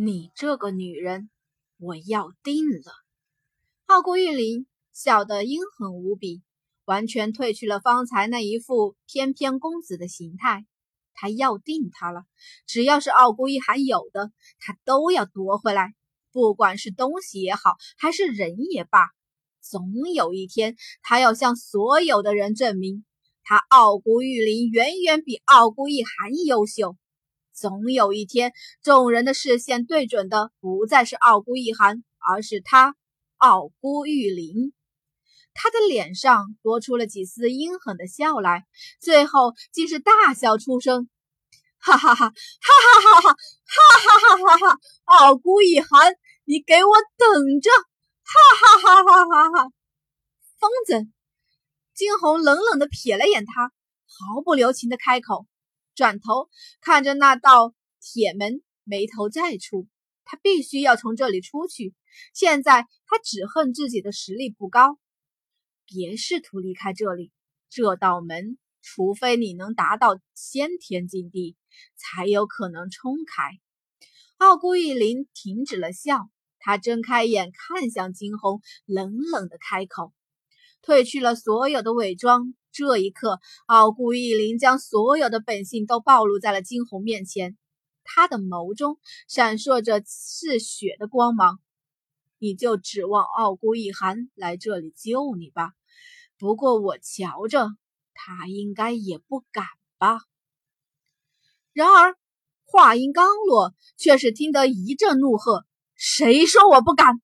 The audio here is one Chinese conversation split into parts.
你这个女人，我要定了。傲孤玉林笑得阴狠无比，完全褪去了方才那一副翩翩公子的形态。他要定他了，只要是傲孤一寒有的，他都要夺回来。不管是东西也好，还是人也罢，总有一天，他要向所有的人证明，他傲孤玉林远远比傲孤一寒优秀。总有一天，众人的视线对准的不再是傲孤一寒，而是他傲孤玉林。他的脸上多出了几丝阴狠的笑来，最后竟是大笑出声：“哈哈哈，哈哈哈哈，哈哈哈哈！傲孤一寒，你给我等着！哈哈哈哈哈哈！”疯子！惊鸿冷冷的瞥了眼他，毫不留情的开口。转头看着那道铁门，眉头再蹙。他必须要从这里出去。现在他只恨自己的实力不高。别试图离开这里。这道门，除非你能达到先天境地，才有可能冲开。傲孤一林停止了笑，他睁开眼看向惊鸿，冷冷的开口，褪去了所有的伪装。这一刻，傲孤一林将所有的本性都暴露在了惊鸿面前。他的眸中闪烁着嗜血的光芒。你就指望傲孤一寒来这里救你吧？不过我瞧着，他应该也不敢吧。然而话音刚落，却是听得一阵怒喝：“谁说我不敢？”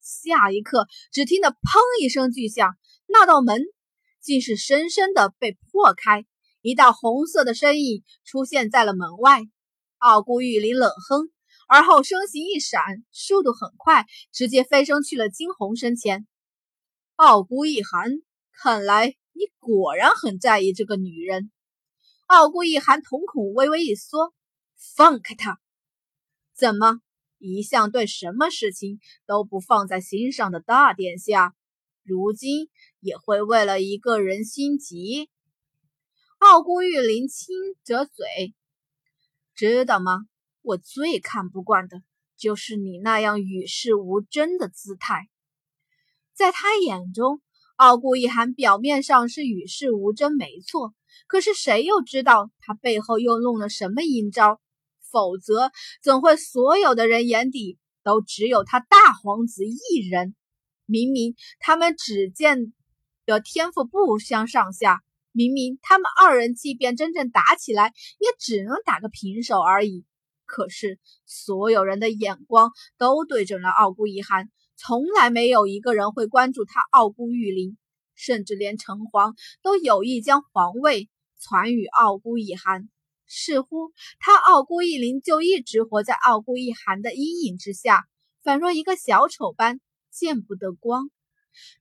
下一刻，只听得砰一声巨响，那道门。竟是深深的被破开，一道红色的身影出现在了门外。傲孤玉林冷哼，而后身形一闪，速度很快，直接飞升去了惊鸿身前。傲孤一寒，看来你果然很在意这个女人。傲孤一寒瞳孔微微一缩，放开她！怎么，一向对什么事情都不放在心上的大殿下，如今？也会为了一个人心急。傲孤玉林轻着嘴，知道吗？我最看不惯的就是你那样与世无争的姿态。在他眼中，傲孤一寒表面上是与世无争，没错。可是谁又知道他背后又弄了什么阴招？否则，怎会所有的人眼底都只有他大皇子一人？明明他们只见。的天赋不相上下，明明他们二人即便真正打起来，也只能打个平手而已。可是所有人的眼光都对准了傲孤一寒，从来没有一个人会关注他傲孤玉林，甚至连城隍都有意将皇位传与傲孤一寒。似乎他傲孤一林就一直活在傲孤一寒的阴影之下，仿若一个小丑般见不得光。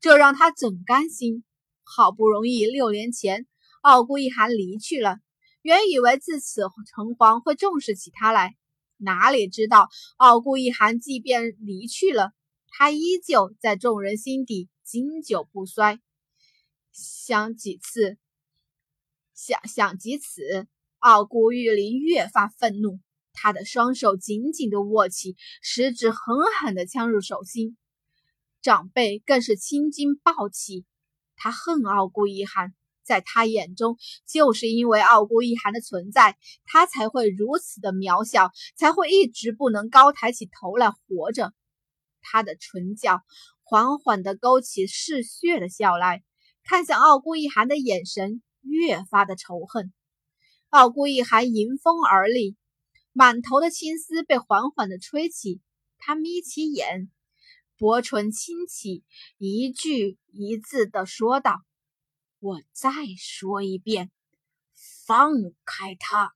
这让他怎甘心？好不容易六年前，傲孤一寒离去了，原以为自此城隍会重视起他来，哪里知道傲孤一寒即便离去了，他依旧在众人心底经久不衰。想几次，想想及此，傲孤玉林越发愤怒，他的双手紧紧地握起，食指狠狠地呛入手心。长辈更是青筋暴起，他恨傲孤一寒，在他眼中，就是因为傲孤一寒的存在，他才会如此的渺小，才会一直不能高抬起头来活着。他的唇角缓缓地勾起嗜血的笑来，看向傲孤一寒的眼神越发的仇恨。傲孤一寒迎风而立，满头的青丝被缓缓地吹起，他眯起眼。薄唇轻启，一句一字的说道：“我再说一遍，放开他。”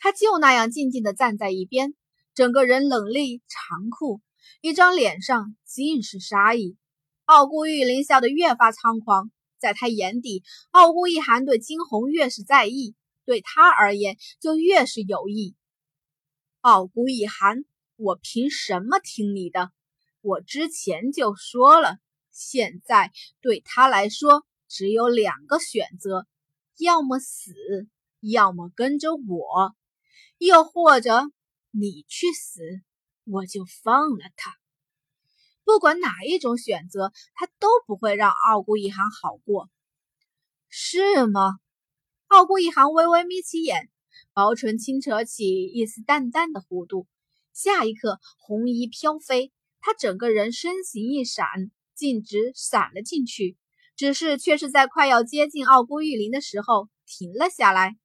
他就那样静静的站在一边，整个人冷厉残酷，一张脸上尽是杀意。傲孤玉林笑得越发猖狂，在他眼底，傲孤一寒对惊鸿越是在意，对他而言就越是有益。傲孤一寒，我凭什么听你的？我之前就说了，现在对他来说只有两个选择：要么死，要么跟着我。又或者你去死，我就放了他。不管哪一种选择，他都不会让傲孤一寒好过，是吗？傲孤一寒微微眯起眼，薄唇轻扯起一丝淡淡的弧度。下一刻，红衣飘飞，他整个人身形一闪，径直闪了进去。只是却是在快要接近傲孤玉林的时候停了下来。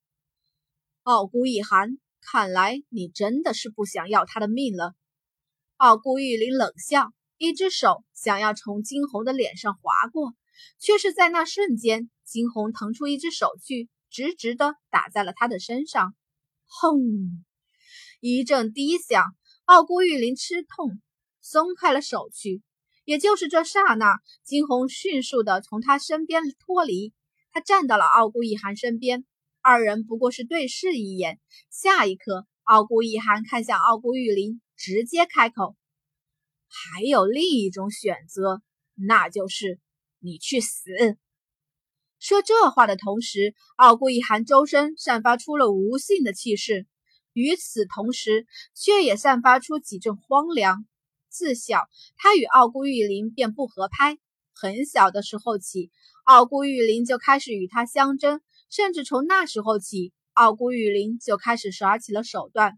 傲孤一寒，看来你真的是不想要他的命了。傲孤玉林冷笑，一只手想要从惊鸿的脸上划过，却是在那瞬间，惊鸿腾出一只手去，直直的打在了他的身上。轰！一阵低响。傲孤玉林吃痛，松开了手去。也就是这刹那，惊鸿迅速的从他身边脱离，他站到了傲孤一寒身边。二人不过是对视一眼，下一刻，傲孤一寒看向傲孤玉林，直接开口：“还有另一种选择，那就是你去死。”说这话的同时，傲孤一寒周身散发出了无性的气势。与此同时，却也散发出几阵荒凉。自小，他与傲孤玉林便不合拍。很小的时候起，傲孤玉林就开始与他相争，甚至从那时候起，傲孤玉林就开始耍起了手段。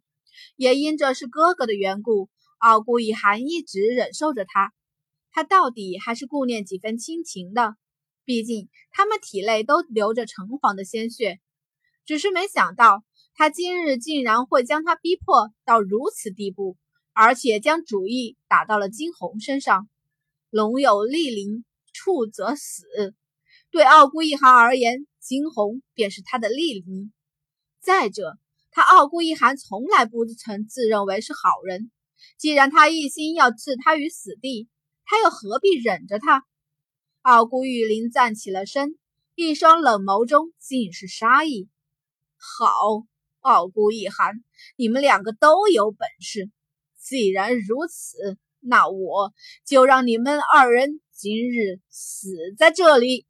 也因着是哥哥的缘故，傲孤一寒一直忍受着他。他到底还是顾念几分亲情的，毕竟他们体内都流着橙黄的鲜血。只是没想到。他今日竟然会将他逼迫到如此地步，而且将主意打到了金红身上。龙有莅临，处则死。对傲孤一寒而言，金红便是他的莅临。再者，他傲孤一寒从来不曾自认为是好人。既然他一心要置他于死地，他又何必忍着他？傲孤玉林站起了身，一双冷眸中尽是杀意。好。傲孤一寒，你们两个都有本事。既然如此，那我就让你们二人今日死在这里。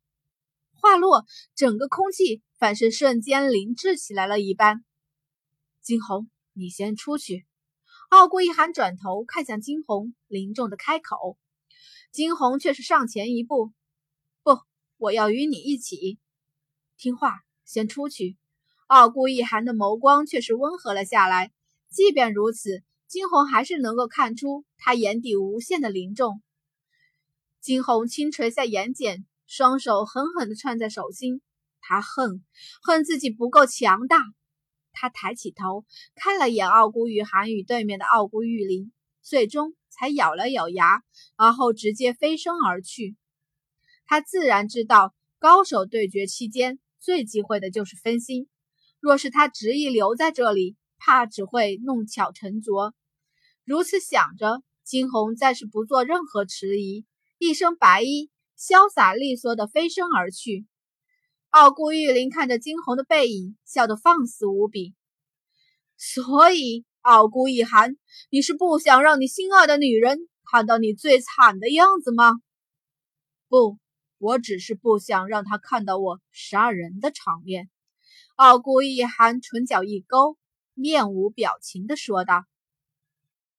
话落，整个空气反是瞬间凝滞起来了一般。金红，你先出去。傲孤一寒转头看向金红，凝重的开口。金红却是上前一步：“，我要与你一起。听话，先出去。”傲孤一寒的眸光却是温和了下来，即便如此，金红还是能够看出他眼底无限的凝重。金红轻垂下眼睑，双手狠狠地串在手心，他恨恨自己不够强大。他抬起头，看了眼傲孤玉寒与对面的傲孤玉林，最终才咬了咬牙，而后直接飞身而去。他自然知道，高手对决期间最忌讳的就是分心。若是他执意留在这里，怕只会弄巧成拙。如此想着，金红再是不做任何迟疑，一身白衣，潇洒利索地飞身而去。傲孤玉林看着金红的背影，笑得放肆无比。所以，傲孤一寒，你是不想让你心爱的女人看到你最惨的样子吗？不，我只是不想让他看到我杀人的场面。傲骨一寒唇角一勾，面无表情地说道。